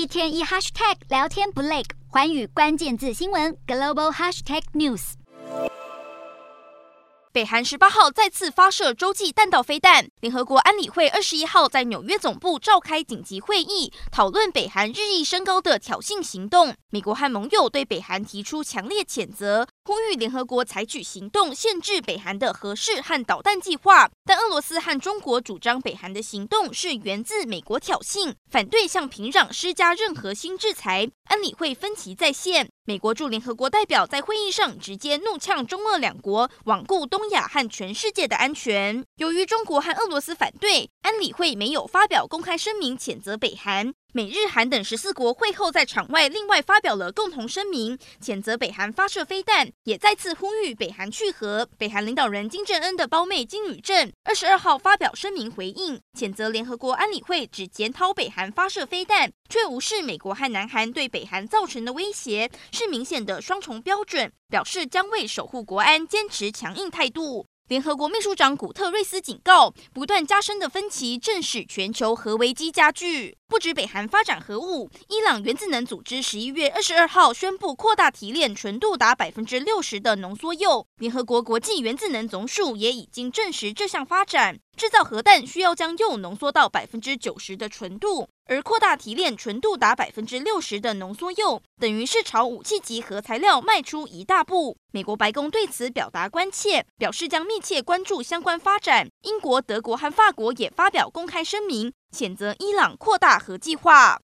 一天一 hashtag 聊天不累，环宇关键字新闻 global hashtag news。北韩十八号再次发射洲际弹道飞弹，联合国安理会二十一号在纽约总部召开紧急会议，讨论北韩日益升高的挑衅行动。美国和盟友对北韩提出强烈谴责，呼吁联合国采取行动，限制北韩的核试和导弹计划。但俄罗斯和中国主张北韩的行动是源自美国挑衅，反对向平壤施加任何新制裁。安理会分歧再现。美国驻联合国代表在会议上直接怒呛中俄两国罔顾东亚和全世界的安全。由于中国和俄罗斯反对，安理会没有发表公开声明谴责北韩。美日韩等十四国会后在场外另外发表了共同声明，谴责北韩发射飞弹，也再次呼吁北韩去核。北韩领导人金正恩的胞妹金宇正二十二号发表声明回应，谴责联合国安理会只检讨北韩发射飞弹，却无视美国和南韩对北韩造成的威胁，是明显的双重标准，表示将为守护国安坚持强硬态度。联合国秘书长古特瑞斯警告，不断加深的分歧正使全球核危机加剧。不止北韩发展核武，伊朗原子能组织十一月二十二号宣布扩大提炼纯度达百分之六十的浓缩铀。联合国国际原子能总署也已经证实这项发展。制造核弹需要将铀浓缩到百分之九十的纯度，而扩大提炼纯度达百分之六十的浓缩铀，等于是朝武器级核材料迈出一大步。美国白宫对此表达关切，表示将密切关注相关发展。英国、德国和法国也发表公开声明，谴责伊朗扩大核计划。